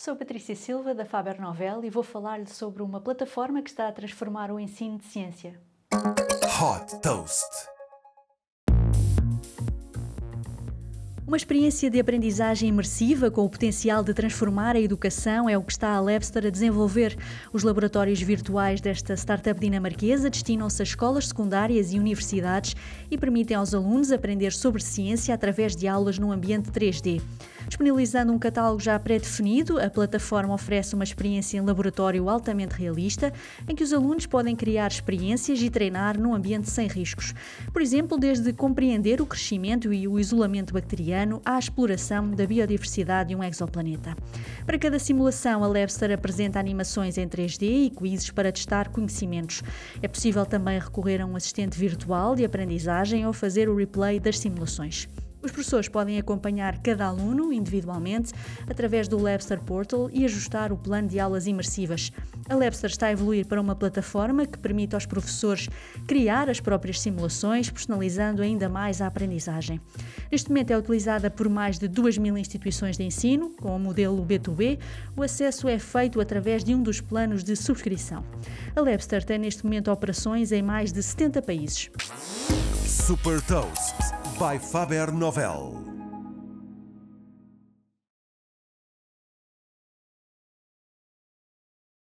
Sou Patrícia Silva, da Faber Novel, e vou falar-lhe sobre uma plataforma que está a transformar o ensino de ciência. Hot Toast Uma experiência de aprendizagem imersiva com o potencial de transformar a educação é o que está a Labster a desenvolver. Os laboratórios virtuais desta startup dinamarquesa destinam-se a escolas secundárias e universidades e permitem aos alunos aprender sobre ciência através de aulas num ambiente 3D. Disponibilizando um catálogo já pré-definido, a plataforma oferece uma experiência em laboratório altamente realista, em que os alunos podem criar experiências e treinar num ambiente sem riscos. Por exemplo, desde compreender o crescimento e o isolamento bacteriano à exploração da biodiversidade de um exoplaneta. Para cada simulação, a Labster apresenta animações em 3D e quizzes para testar conhecimentos. É possível também recorrer a um assistente virtual de aprendizagem ou fazer o replay das simulações. Os professores podem acompanhar cada aluno individualmente através do Labster Portal e ajustar o plano de aulas imersivas. A Labster está a evoluir para uma plataforma que permite aos professores criar as próprias simulações, personalizando ainda mais a aprendizagem. Neste momento é utilizada por mais de 2 mil instituições de ensino, com o modelo B2B. O acesso é feito através de um dos planos de subscrição. A Labster tem neste momento operações em mais de 70 países. Super Toast by Faber Novel.